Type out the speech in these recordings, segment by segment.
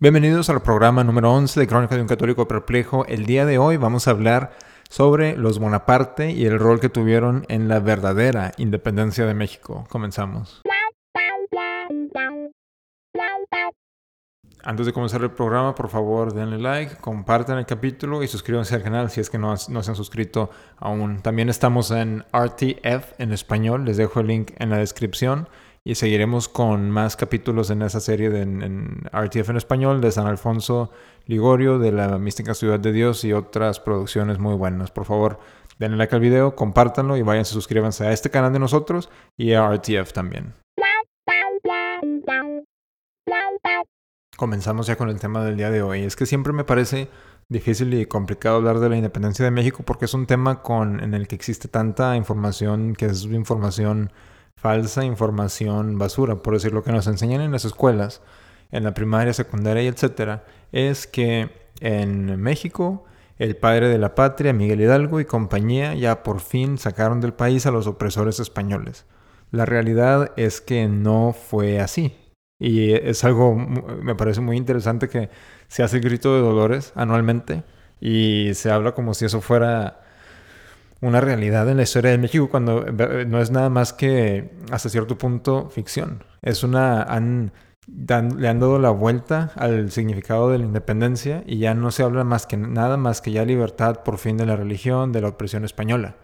Bienvenidos al programa número 11 de Crónica de un Católico Perplejo. El día de hoy vamos a hablar sobre los Bonaparte y el rol que tuvieron en la verdadera independencia de México. Comenzamos. Antes de comenzar el programa, por favor denle like, compartan el capítulo y suscríbanse al canal si es que no, no, se han suscrito aún. También estamos en RTF en español, les dejo el link en la descripción y seguiremos con más capítulos en esa serie de, en, RTF en español de San Alfonso Ligorio, de la mística ciudad de Dios y otras producciones muy buenas. Por favor, denle like al video, compártanlo y váyanse, suscríbanse a este canal de nosotros y a RTF también. Comenzamos ya con el tema del día de hoy. Es que siempre me parece difícil y complicado hablar de la independencia de México porque es un tema con, en el que existe tanta información que es información falsa, información basura, por decir lo que nos enseñan en las escuelas, en la primaria, secundaria y etcétera, es que en México el padre de la patria, Miguel Hidalgo y compañía ya por fin sacaron del país a los opresores españoles. La realidad es que no fue así. Y es algo, me parece muy interesante que se hace el grito de dolores anualmente y se habla como si eso fuera una realidad en la historia de México cuando eh, no es nada más que hasta cierto punto ficción. Es una... Han, le han dado la vuelta al significado de la independencia y ya no se habla más que nada más que ya libertad por fin de la religión, de la opresión española.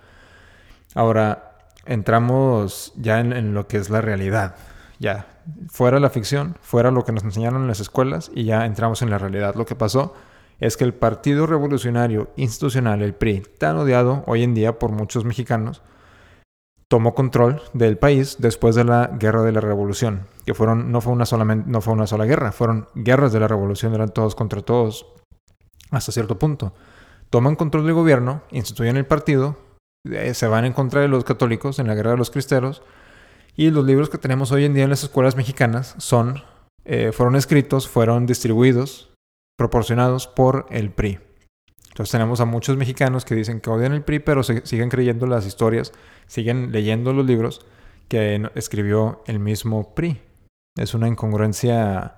Ahora, entramos ya en, en lo que es la realidad. Ya, fuera la ficción, fuera lo que nos enseñaron en las escuelas y ya entramos en la realidad. Lo que pasó es que el Partido Revolucionario Institucional, el PRI, tan odiado hoy en día por muchos mexicanos, tomó control del país después de la Guerra de la Revolución, que fueron no fue una sola no fue una sola guerra, fueron guerras de la Revolución, eran todos contra todos hasta cierto punto. Toman control del gobierno, instituyen el partido, eh, se van en contra de los católicos en la Guerra de los Cristeros y los libros que tenemos hoy en día en las escuelas mexicanas son eh, fueron escritos, fueron distribuidos proporcionados por el PRI. Entonces tenemos a muchos mexicanos que dicen que odian el PRI, pero siguen creyendo las historias, siguen leyendo los libros que escribió el mismo PRI. Es una incongruencia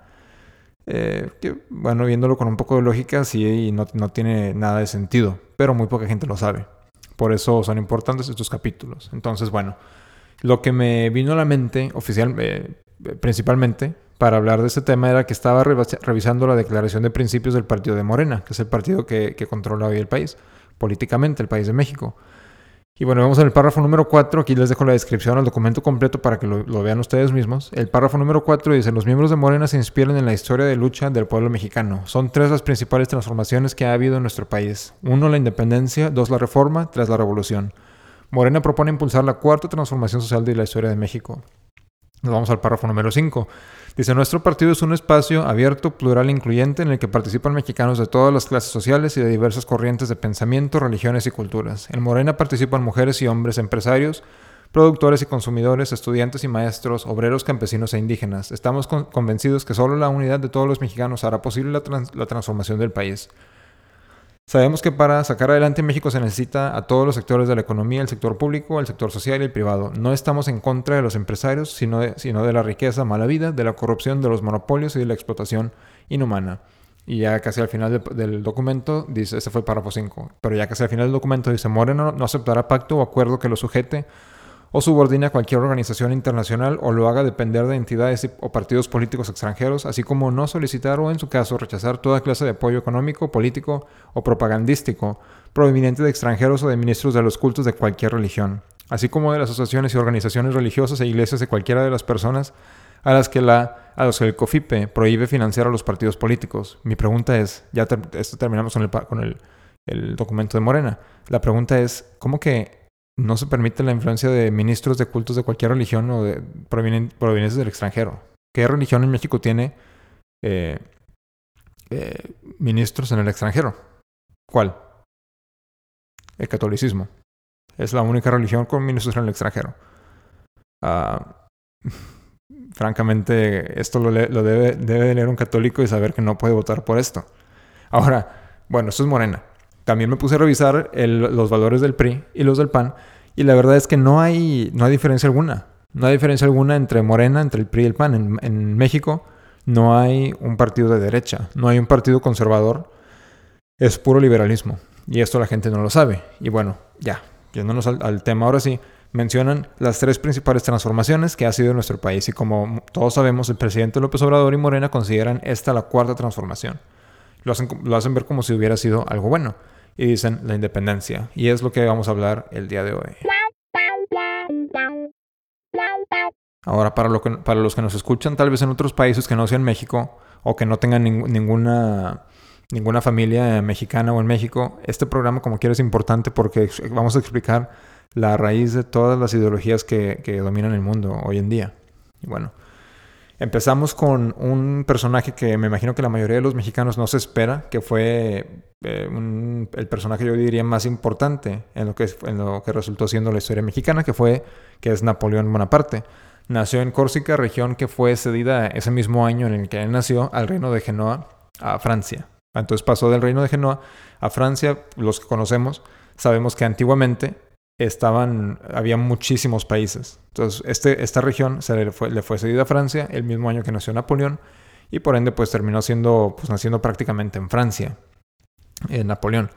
eh, que, bueno, viéndolo con un poco de lógica, sí, no, no tiene nada de sentido, pero muy poca gente lo sabe. Por eso son importantes estos capítulos. Entonces, bueno, lo que me vino a la mente oficial, eh, principalmente, para hablar de este tema era que estaba revisando la declaración de principios del partido de Morena, que es el partido que, controla hoy el país, políticamente, el país de México. Y bueno, vemos en el párrafo número 4, aquí les dejo la descripción al documento completo para que lo, lo, vean ustedes mismos. El párrafo número 4 dice, los miembros de Morena se inspiran en la historia de lucha del pueblo mexicano. Son tres las principales transformaciones que ha habido en nuestro país. Uno, la independencia, dos, la reforma, tres, la revolución. Morena propone impulsar la cuarta transformación social de la historia de México. Vamos al párrafo número 5. Dice, nuestro partido es un espacio abierto, plural e incluyente en el que participan mexicanos de todas las clases sociales y de diversas corrientes de pensamiento, religiones y culturas. En Morena participan mujeres y hombres empresarios, productores y consumidores, estudiantes y maestros, obreros, campesinos e indígenas. Estamos convencidos que solo la unidad de todos los mexicanos hará posible la transformación del país. Sabemos que para sacar adelante México se necesita a todos los sectores de la economía, el sector público, el sector social y el privado. No estamos en contra de los empresarios, sino de, de la riqueza mala vida, de la corrupción, de los monopolios y de la explotación inhumana. Y ya casi al final del documento dice, ese fue el párrafo 5, pero ya casi al final del documento dice, Moreno no aceptará pacto o acuerdo que lo sujete o subordine a cualquier organización internacional o lo haga depender de entidades o partidos políticos extranjeros, así como no solicitar o en su caso rechazar toda clase de apoyo económico, político o propagandístico proveniente de extranjeros o de ministros de los cultos de cualquier religión, así como de las asociaciones y organizaciones religiosas e iglesias de cualquiera de las personas a las que la a los que el COFIPE prohíbe financiar a los partidos políticos. Mi pregunta es, ya esto terminamos con el, con el, el documento de Morena. La pregunta es, ¿cómo que no se permite la influencia de ministros de cultos de cualquier religión o de provenientes del extranjero. ¿Qué religión en México tiene eh, eh, ministros en el extranjero? ¿Cuál? El catolicismo. Es la única religión con ministros en el extranjero. Ah, francamente, esto lo, debe, debe leer un católico y saber que no puede votar por esto. Ahora, bueno, esto es Morena. También me puse a revisar los valores del PRI y los del PAN y la verdad es que no hay, no hay diferencia alguna. No hay diferencia alguna entre Morena, entre el PRI y el PAN. En, México no hay un partido de derecha, no hay un partido conservador, es puro liberalismo. Y esto la gente no lo sabe. Y bueno, ya, yéndonos al, al tema ahora sí, mencionan las tres principales transformaciones que ha sido nuestro país y como todos sabemos, el presidente López Obrador y Morena consideran esta la cuarta transformación. Lo hacen, lo hacen ver como si hubiera sido algo bueno y dicen la independencia y es lo que vamos a hablar el día de hoy. Ahora, para, lo que, para los que nos escuchan, tal vez en otros países que no sean México o que no tengan ninguna, ninguna familia mexicana o en México, este programa como quiera es importante porque vamos a explicar la raíz de todas las ideologías que, dominan el mundo hoy en día. Y bueno, empezamos con un personaje que me imagino que la mayoría de los mexicanos no se espera, que fue eh, el personaje yo diría más importante en lo, que, en lo que resultó siendo la historia mexicana, que fue que es Napoleón Bonaparte. Nació en Córcega, región que fue cedida ese mismo año en el que él nació al reino de Genoa, a Francia. Entonces pasó del reino de Genoa a Francia, los que conocemos, sabemos que antiguamente estaban, había muchísimos países. Entonces, este, esta región se le fue, cedida a Francia el mismo año que nació Napoleón y por ende pues terminó siendo, pues naciendo prácticamente en Francia, en Napoleón.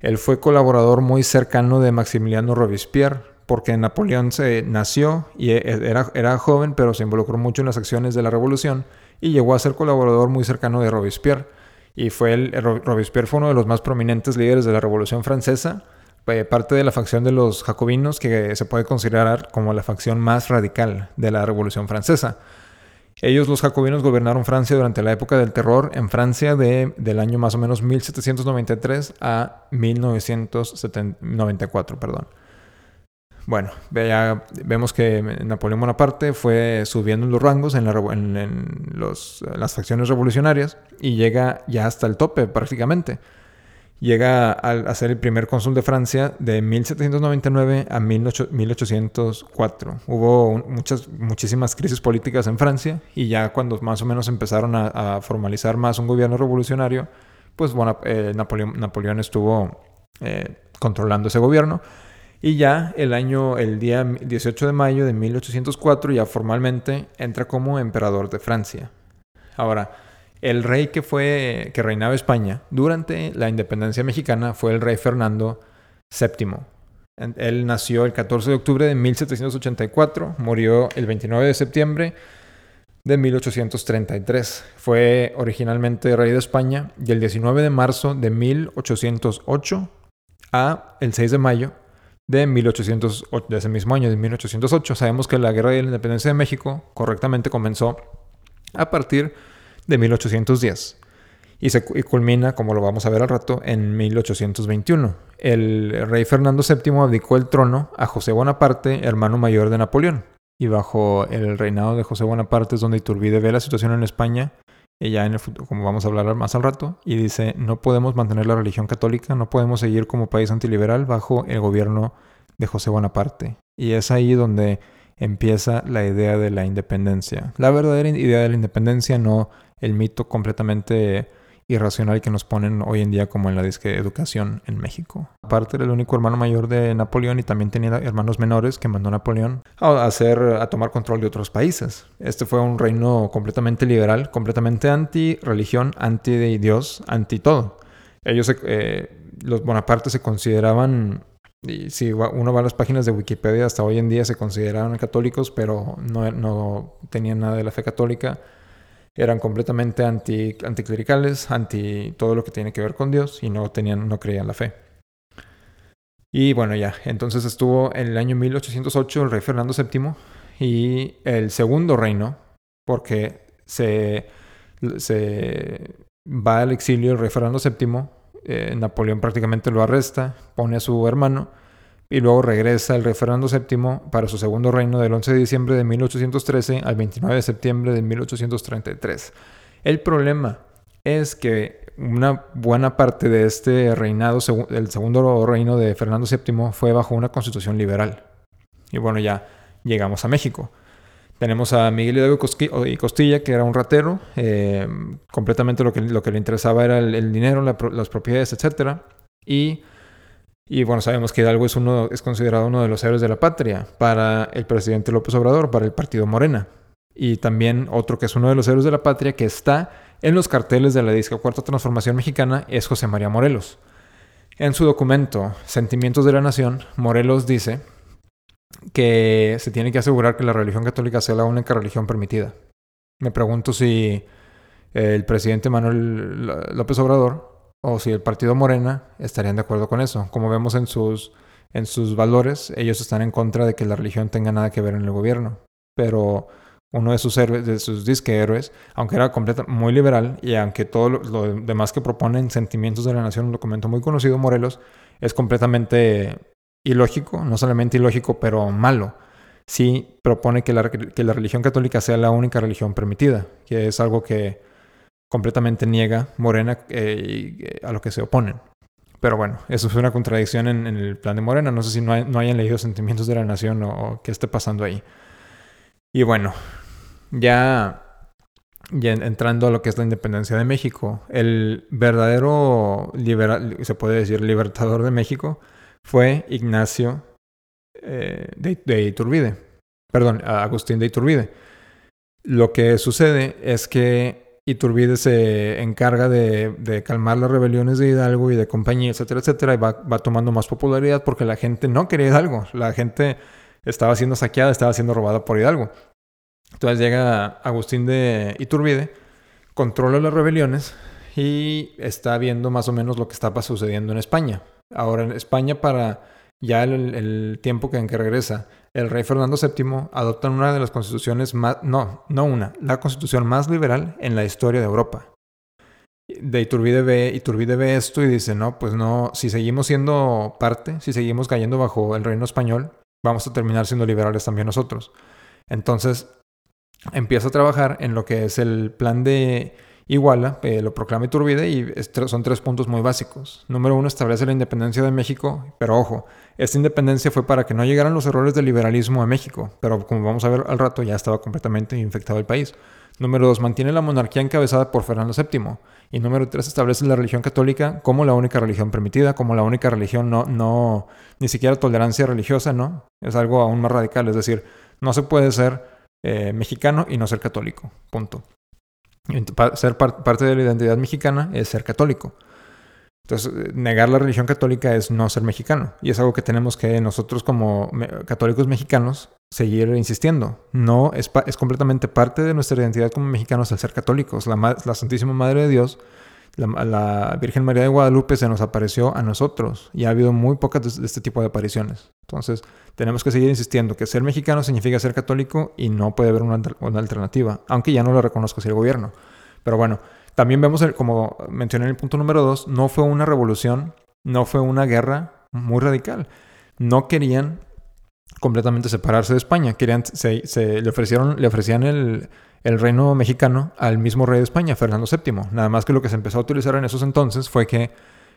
Él fue colaborador muy cercano de Maximiliano Robespierre, porque Napoleón se nació y e, era, era joven, pero se involucró mucho en las acciones de la revolución y llegó a ser colaborador muy cercano de Robespierre. Y fue el, Robespierre fue uno de los más prominentes líderes de la Revolución Francesa parte de la facción de los jacobinos que se puede considerar como la facción más radical de la Revolución Francesa. Ellos, los jacobinos, gobernaron Francia durante la época del terror en Francia de, del año más o menos 1793 a 1994. Perdón. Bueno, ya vemos que Napoleón Bonaparte fue subiendo en los rangos en, en las facciones revolucionarias y llega ya hasta el tope prácticamente llega a, ser el primer cónsul de Francia de 1799 a 1804. Hubo muchas, muchísimas crisis políticas en Francia y ya cuando más o menos empezaron a, formalizar más un gobierno revolucionario, pues bueno, eh, Napoleón, estuvo eh, controlando ese gobierno. Y ya el año, el día 18 de mayo de 1804, ya formalmente entra como emperador de Francia. Ahora, el rey que fue que reinaba España durante la independencia mexicana fue el rey Fernando VII. Él nació el 14 de octubre de 1784, murió el 29 de septiembre de 1833. Fue originalmente rey de España y el 19 de marzo de 1808 a el 6 de mayo de 1808, de ese mismo año, de 1808. Sabemos que la Guerra de la Independencia de México correctamente comenzó a partir de 1810 y se culmina, como lo vamos a ver al rato, en 1821. El rey Fernando VII abdicó el trono a José Bonaparte, hermano mayor de Napoleón. Y bajo el reinado de José Bonaparte es donde Iturbide ve la situación en España, y ya en el futuro, como vamos a hablar más al rato, y dice, no podemos mantener la religión católica, no podemos seguir como país antiliberal bajo el gobierno de José Bonaparte. Y es ahí donde empieza la idea de la independencia. La verdadera idea de la independencia, no el mito completamente irracional que nos ponen hoy en día como en la disque educación en México. Aparte era el único hermano mayor de Napoleón y también tenía hermanos menores que mandó Napoleón a hacer a tomar control de otros países. Este fue un reino completamente liberal, completamente anti religión, anti Dios, anti todo. Ellos eh, los Bonaparte se consideraban si uno va a las páginas de Wikipedia, hasta hoy en día se consideraban católicos, pero no, no tenían nada de la fe católica. Eran completamente anti, anticlericales, anti todo lo que tiene que ver con Dios y no, tenían, no creían la fe. Y bueno, ya, entonces estuvo en el año 1808 el rey Fernando VII y el segundo reino, porque se, se va al exilio el rey Fernando VII eh, Napoleón prácticamente lo arresta, pone a su hermano y luego regresa el rey Fernando VII para su segundo reino del 11 de diciembre de 1813 al 29 de septiembre de 1833. El problema es que una buena parte de este reinado, el segundo reino de Fernando VII, fue bajo una constitución liberal. Y bueno, ya llegamos a México. Tenemos a Miguel Hidalgo y Costilla, que era un ratero. Eh, completamente lo que, lo que le interesaba era el, dinero, las propiedades, etc. Y, y, bueno, sabemos que Hidalgo es, uno, es considerado uno de los héroes de la patria para el presidente López Obrador, para el partido Morena. y también otro que es uno de los héroes de la patria que está en los carteles de la disco Cuarta Transformación Mexicana es José María Morelos. En su documento Sentimientos de la Nación, Morelos dice que se tiene que asegurar que la religión católica sea la única religión permitida. Me pregunto si el presidente Manuel López Obrador o si el partido Morena estarían de acuerdo con eso. Como vemos en sus, en sus valores, ellos están en contra de que la religión tenga nada que ver en el gobierno. Pero uno de sus héroes, de sus disque héroes, aunque era muy liberal y aunque todo lo, demás que proponen Sentimientos de la Nación, un documento muy conocido, Morelos, es completamente ilógico, no solamente ilógico, pero malo. Sí propone que la, que la religión católica sea la única religión permitida, que es algo que completamente niega Morena eh, eh, a lo que se oponen. Pero bueno, eso fue una contradicción en, el plan de Morena. No sé si no, hayan leído Sentimientos de la Nación o, qué esté pasando ahí. Y bueno, ya, ya entrando a lo que es la independencia de México, el verdadero liberal, se puede decir libertador de México, fue Ignacio eh, de Iturbide. Perdón, Agustín de Iturbide. Lo que sucede es que Iturbide se encarga de, calmar las rebeliones de Hidalgo y de compañía, etcétera, etcétera, y va, tomando más popularidad porque la gente no quería Hidalgo. La gente estaba siendo saqueada, estaba siendo robada por Hidalgo. Entonces llega Agustín de Iturbide, controla las rebeliones y está viendo más o menos lo que estaba sucediendo en España. Ahora en España para ya el, tiempo que en que regresa el rey Fernando VII adopta una de las constituciones más, no, no una, la constitución más liberal en la historia de Europa. De Iturbide ve, Iturbide ve esto y dice, no, pues no, si seguimos siendo parte, si seguimos cayendo bajo el reino español, vamos a terminar siendo liberales también nosotros. Entonces empieza a trabajar en lo que es el plan de Iguala, eh, lo proclama Iturbide y son tres puntos muy básicos. Número uno, establece la independencia de México, pero ojo, esta independencia fue para que no llegaran los errores del liberalismo a México, pero como vamos a ver al rato, ya estaba completamente infectado el país. Número dos, mantiene la monarquía encabezada por Fernando VII. Y número tres, establece la religión católica como la única religión permitida, como la única religión, no, no, ni siquiera tolerancia religiosa, ¿no? Es algo aún más radical, es decir, no se puede ser eh, mexicano y no ser católico, punto. Ser parte de la identidad mexicana es ser católico. Entonces, eh, negar la religión católica es no ser mexicano. Y es algo que tenemos que nosotros como católicos mexicanos seguir insistiendo. No, es, es completamente parte de nuestra identidad como mexicanos el ser católicos. La, la Santísima Madre de Dios, la, la, Virgen María de Guadalupe se nos apareció a nosotros. Y ha habido muy pocas de este tipo de apariciones. Entonces, tenemos que seguir insistiendo que ser mexicano significa ser católico y no puede haber una, alternativa, aunque ya no lo reconozca así el gobierno. Pero bueno, también vemos, como mencioné en el punto número dos, no fue una revolución, no fue una guerra muy radical. No querían completamente separarse de España, querían, se, le, ofrecieron, le ofrecían el, el reino mexicano al mismo rey de España, Fernando VII. Nada más que lo que se empezó a utilizar en esos entonces fue que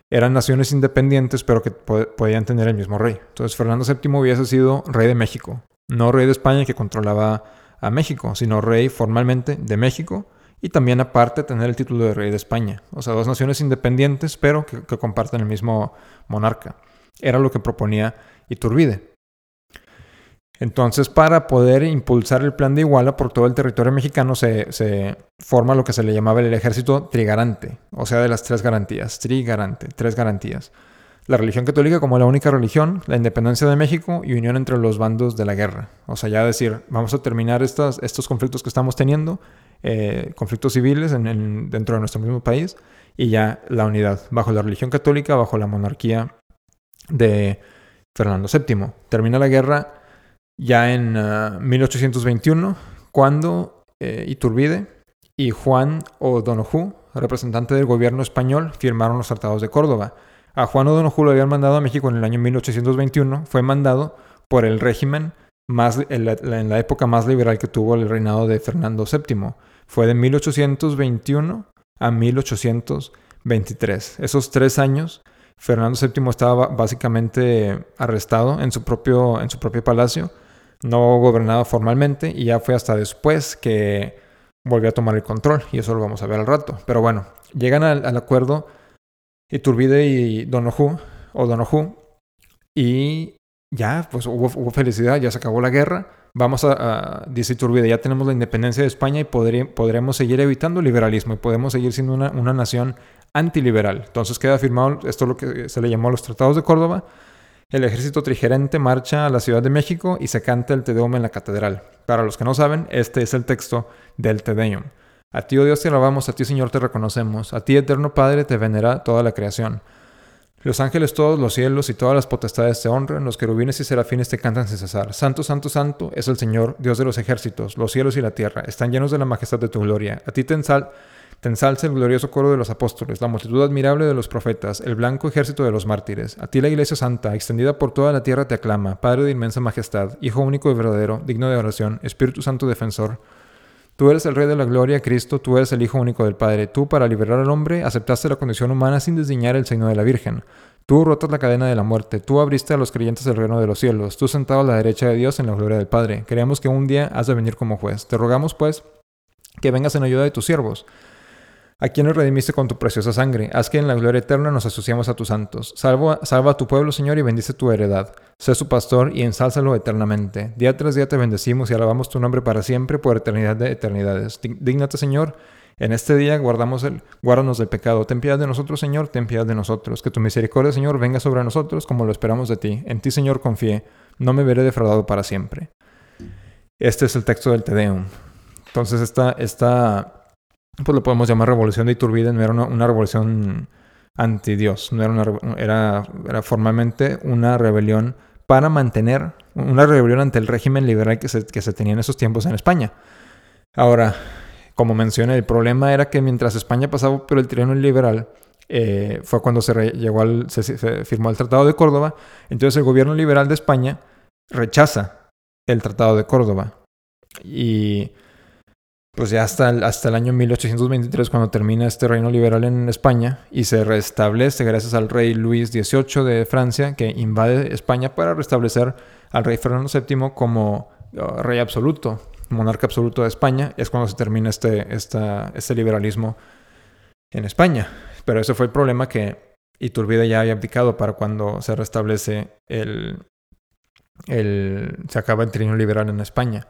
eran naciones independientes, pero que podían tener el mismo rey. Entonces Fernando VII hubiese sido rey de México, no rey de España que controlaba a México, sino rey formalmente de México y también aparte tener el título de rey de España. O sea, dos naciones independientes, pero que, que comparten el mismo monarca. Era lo que proponía Iturbide. Entonces, para poder impulsar el plan de Iguala por todo el territorio mexicano, se, forma lo que se le llamaba el ejército trigarante, o sea, de las tres garantías, trigarante, tres garantías. La religión católica como la única religión, la independencia de México y unión entre los bandos de la guerra. O sea, ya decir, vamos a terminar estos conflictos que estamos teniendo, eh, conflictos civiles dentro de nuestro mismo país, y ya la unidad bajo la religión católica, bajo la monarquía de Fernando VII. Termina la guerra ya en 1821, ah, cuando eh, Iturbide y Juan O'Donoghue, representante del gobierno español, firmaron los tratados de Córdoba. A Juan O'Donoghue lo habían mandado a México en el año 1821, fue mandado por el régimen más, en la, época más liberal que tuvo el reinado de Fernando VII. Fue de 1821 a 1823. Esos tres años, Fernando VII estaba básicamente arrestado en su propio, en su propio palacio no gobernaba formalmente y ya fue hasta después que volvió a tomar el control y eso lo vamos a ver al rato. Pero bueno, llegan al, acuerdo Iturbide y Donohu o Donohu y ya pues hubo, felicidad, ya se acabó la guerra vamos a, dice Iturbide, ya tenemos la independencia de España y podremos seguir evitando el liberalismo y podemos seguir siendo una, una nación antiliberal. Entonces queda firmado, esto es lo que se le llamó los tratados de Córdoba, el ejército trigerente marcha a la Ciudad de México y se canta el Te Deum en la catedral. Para los que no saben, este es el texto del Te Deum. A ti, oh Dios, te alabamos, a ti, Señor, te reconocemos, a ti, eterno Padre, te venera toda la creación. Los ángeles todos, los cielos y todas las potestades te honran, los querubines y serafines te cantan sin cesar. Santo, santo, santo es el Señor, Dios de los ejércitos, los cielos y la tierra están llenos de la majestad de tu gloria. A ti te, ensal te ensalza el glorioso coro de los apóstoles, la multitud admirable de los profetas, el blanco ejército de los mártires. A ti la Iglesia Santa, extendida por toda la tierra, te aclama, Padre de inmensa majestad, Hijo único y verdadero, digno de oración, Espíritu Santo defensor. Tú eres el Rey de la Gloria, Cristo, tú eres el Hijo único del Padre. Tú, para liberar al hombre, aceptaste la condición humana sin desdiñar el signo de la Virgen. Tú rotas la cadena de la muerte, tú abriste a los creyentes el reino de los cielos, tú sentado a la derecha de Dios en la gloria del Padre. Creemos que un día has de venir como juez. Te rogamos, pues, que vengas en ayuda de tus siervos a quien nos redimiste con tu preciosa sangre. Haz que en la gloria eterna nos asociamos a tus santos. Salva, salva a tu pueblo, Señor, y bendice tu heredad. Sé su pastor y ensálzalo eternamente. Día tras día te bendecimos y alabamos tu nombre para siempre, por eternidad de eternidades. Dígnate, Señor. En este día guardamos el, guárdanos del pecado. Ten piedad de nosotros, Señor, ten piedad de nosotros. Que tu misericordia, Señor, venga sobre nosotros como lo esperamos de ti. En ti, Señor, confié. No me veré defraudado para siempre. Este es el texto del Te Deum. Entonces, esta, esta pues lo podemos llamar revolución de Iturbide, no era una, revolución anti-Dios, no era, una, era, era formalmente una rebelión para mantener, una rebelión ante el régimen liberal que se, que se tenía en esos tiempos en España. Ahora, como mencioné, el problema era que mientras España pasaba por el trienio liberal, eh, fue cuando se, llegó al, se, firmó el Tratado de Córdoba, entonces el gobierno liberal de España rechaza el Tratado de Córdoba. Y pues ya hasta el, hasta el año 1823 cuando termina este reino liberal en España y se restablece gracias al rey Luis XVIII de Francia que invade España para restablecer al rey Fernando VII como uh, rey absoluto, monarca absoluto de España, es cuando se termina este, esta, este liberalismo en España. Pero ese fue el problema que Iturbide ya había aplicado para cuando se restablece el, el se acaba el trienio liberal en España.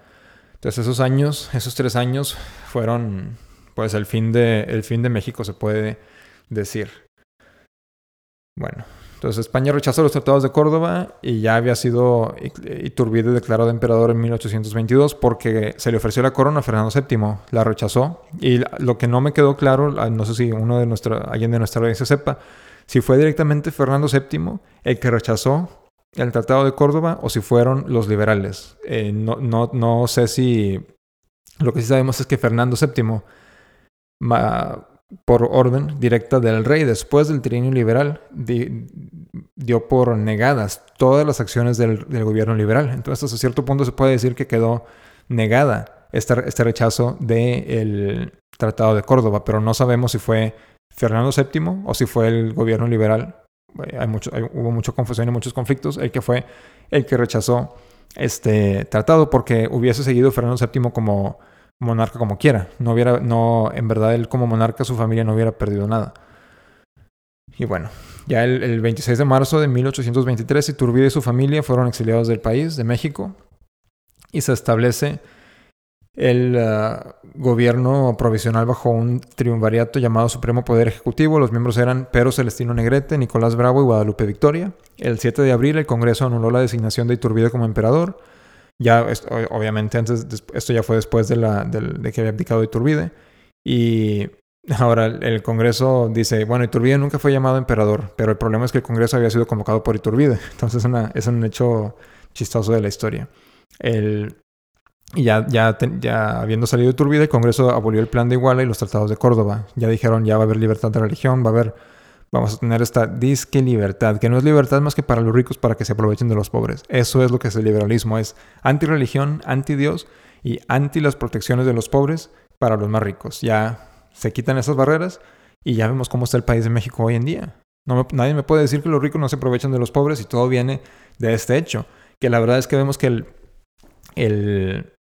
Entonces esos años, esos tres años fueron pues el fin de, el fin de México se puede decir. Bueno, entonces España rechazó los tratados de Córdoba y ya había sido Iturbide declarado emperador en 1822 porque se le ofreció la corona a Fernando VII, la rechazó y lo que no me quedó claro, ah, no sé si uno de nuestra, alguien de nuestra audiencia sepa, si fue directamente Fernando VII el que rechazó el Tratado de Córdoba o si fueron los liberales. Eh, no, no, no, sé si... Lo que sí sabemos es que Fernando VII, por orden directa del rey, después del trienio liberal, dio por negadas todas las acciones del, gobierno liberal. Entonces, hasta cierto punto se puede decir que quedó negada este, este rechazo del Tratado de Córdoba, pero no sabemos si fue Fernando VII o si fue el gobierno liberal hay mucho, hubo mucha confusión y muchos conflictos, el que fue el que rechazó este tratado porque hubiese seguido Fernando VII como monarca como quiera. No hubiera, no, en verdad él como monarca, su familia no hubiera perdido nada. Y bueno, ya el, el 26 de marzo de 1823, Iturbide y su familia fueron exiliados del país, de México, y se establece el uh, gobierno provisional bajo un triunvariato llamado Supremo Poder Ejecutivo. Los miembros eran Pedro Celestino Negrete, Nicolás Bravo y Guadalupe Victoria. El 7 de abril el Congreso anuló la designación de Iturbide como emperador. Ya, obviamente, antes, esto ya fue después de, que había abdicado Iturbide. Y ahora el Congreso dice, bueno, Iturbide nunca fue llamado emperador, pero el problema es que el Congreso había sido convocado por Iturbide. Entonces es un hecho chistoso de la historia. El, y ya, ya, ya habiendo salido de Turbide, el Congreso abolió el plan de Iguala y los tratados de Córdoba. Ya dijeron, ya va a haber libertad de religión, va a haber, vamos a tener esta disque libertad, que no es libertad más que para los ricos, para que se aprovechen de los pobres. Eso es lo que es el liberalismo, es anti-religión, anti-Dios y anti las protecciones de los pobres para los más ricos. Ya se quitan esas barreras y ya vemos cómo está el país de México hoy en día. No nadie me puede decir que los ricos no se aprovechan de los pobres y todo viene de este hecho. Que la verdad es que vemos que el,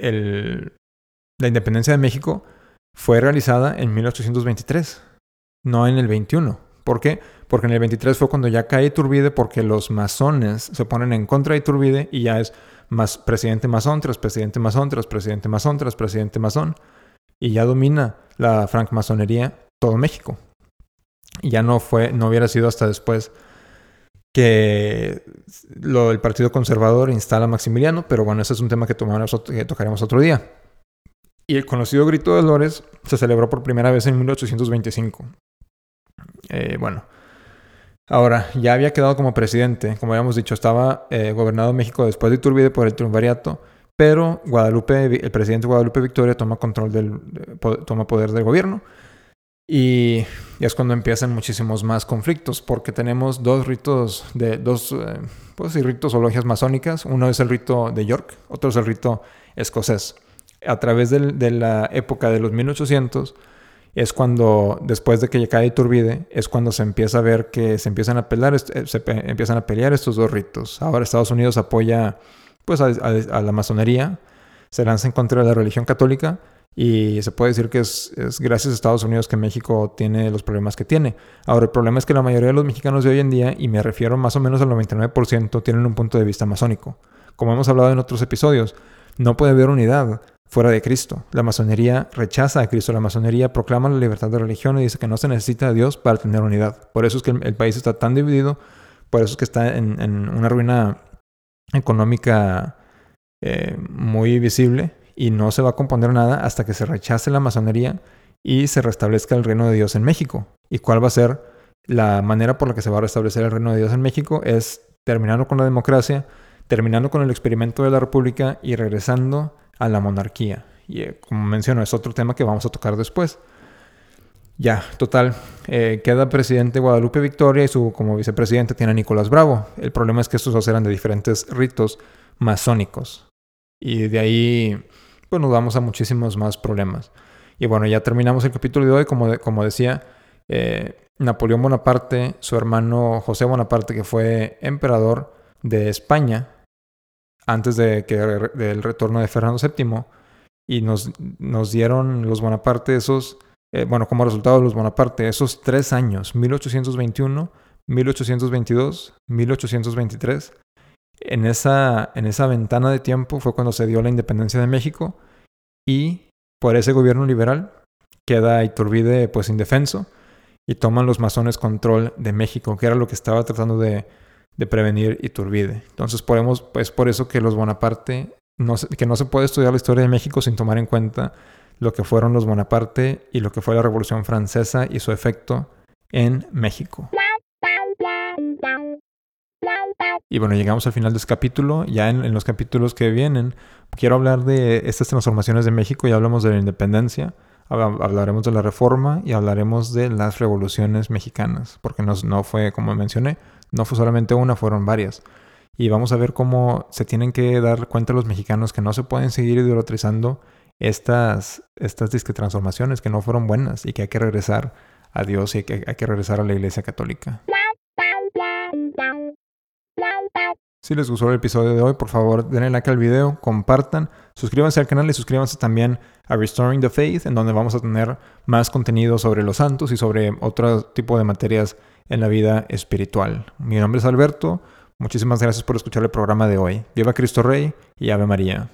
la independencia de México fue realizada en 1823, no en el 21. ¿Por qué? Porque en el 23 fue cuando ya cae Iturbide porque los masones se ponen en contra de Iturbide y ya es presidente masón tras presidente masón tras presidente masón tras presidente masón y ya domina la francmasonería todo México. Y ya no fue, no hubiera sido hasta después que lo, el Partido Conservador instala a Maximiliano, pero bueno, ese es un tema que, tocaremos otro día. Y el conocido Grito de Dolores se celebró por primera vez en 1825. Eh, bueno, ahora ya había quedado como presidente, como habíamos dicho, estaba eh, gobernado México después de Iturbide por el triunvirato, pero Guadalupe, el presidente Guadalupe Victoria toma control del, toma poder del gobierno y, es cuando empiezan muchísimos más conflictos, porque tenemos dos ritos, de dos eh, pues, ritos o logias masónicas. Uno es el rito de York, otro es el rito escocés. A través de, la época de los 1800 es cuando, después de que cae Iturbide, es cuando se empieza a ver que se empiezan a pelear, eh, se empiezan a pelear estos dos ritos. Ahora Estados Unidos apoya pues, a, a la masonería, se lanza en contra de la religión católica, y se puede decir que es, gracias a Estados Unidos que México tiene los problemas que tiene. Ahora, el problema es que la mayoría de los mexicanos de hoy en día, y me refiero más o menos al 99%, tienen un punto de vista masónico. Como hemos hablado en otros episodios, no puede haber unidad fuera de Cristo. La masonería rechaza a Cristo. La masonería proclama la libertad de religión y dice que no se necesita a Dios para tener unidad. Por eso es que el, país está tan dividido, por eso es que está en, una ruina económica eh, muy visible y no se va a componer nada hasta que se rechace la masonería y se restablezca el reino de Dios en México. ¿Y cuál va a ser la manera por la que se va a restablecer el reino de Dios en México? Es terminando con la democracia, terminando con el experimento de la república y regresando a la monarquía. Y eh, como menciono, es otro tema que vamos a tocar después. Ya, total. Eh, queda presidente Guadalupe Victoria y su como vicepresidente tiene a Nicolás Bravo. El problema es que estos dos eran de diferentes ritos masónicos. Y de ahí pues nos vamos a muchísimos más problemas. Y bueno, ya terminamos el capítulo de hoy. Como, como decía, eh, Napoleón Bonaparte, su hermano José Bonaparte, que fue emperador de España antes de que, del retorno de Fernando VII, y nos, nos dieron los Bonaparte esos, eh, bueno, como resultado de los Bonaparte, esos tres años, 1821, 1822, 1823, en esa, en esa ventana de tiempo fue cuando se dio la independencia de México y por ese gobierno liberal queda Iturbide pues indefenso y toman los masones control de México, que era lo que estaba tratando de, prevenir Iturbide. Entonces podemos, pues por eso que los Bonaparte, que no se puede estudiar la historia de México sin tomar en cuenta lo que fueron los Bonaparte y lo que fue la Revolución Francesa y su efecto en México. Y bueno, llegamos al final de este capítulo. Ya en, los capítulos que vienen, quiero hablar de estas transformaciones de México. Ya hablamos de la independencia, hablaremos de la reforma y hablaremos de las revoluciones mexicanas. Porque no, no fue, como mencioné, no fue solamente una, fueron varias. Y vamos a ver cómo se tienen que dar cuenta los mexicanos que no se pueden seguir idolatrizando estas, estas disque transformaciones que no fueron buenas y que hay que regresar a Dios y que hay que regresar a la Iglesia Católica. Si les gustó el episodio de hoy, por favor denle like al video, compartan, suscríbanse al canal y suscríbanse también a Restoring the Faith, en donde vamos a tener más contenido sobre los santos y sobre otro tipo de materias en la vida espiritual. Mi nombre es Alberto, muchísimas gracias por escuchar el programa de hoy. Viva Cristo Rey y Ave María.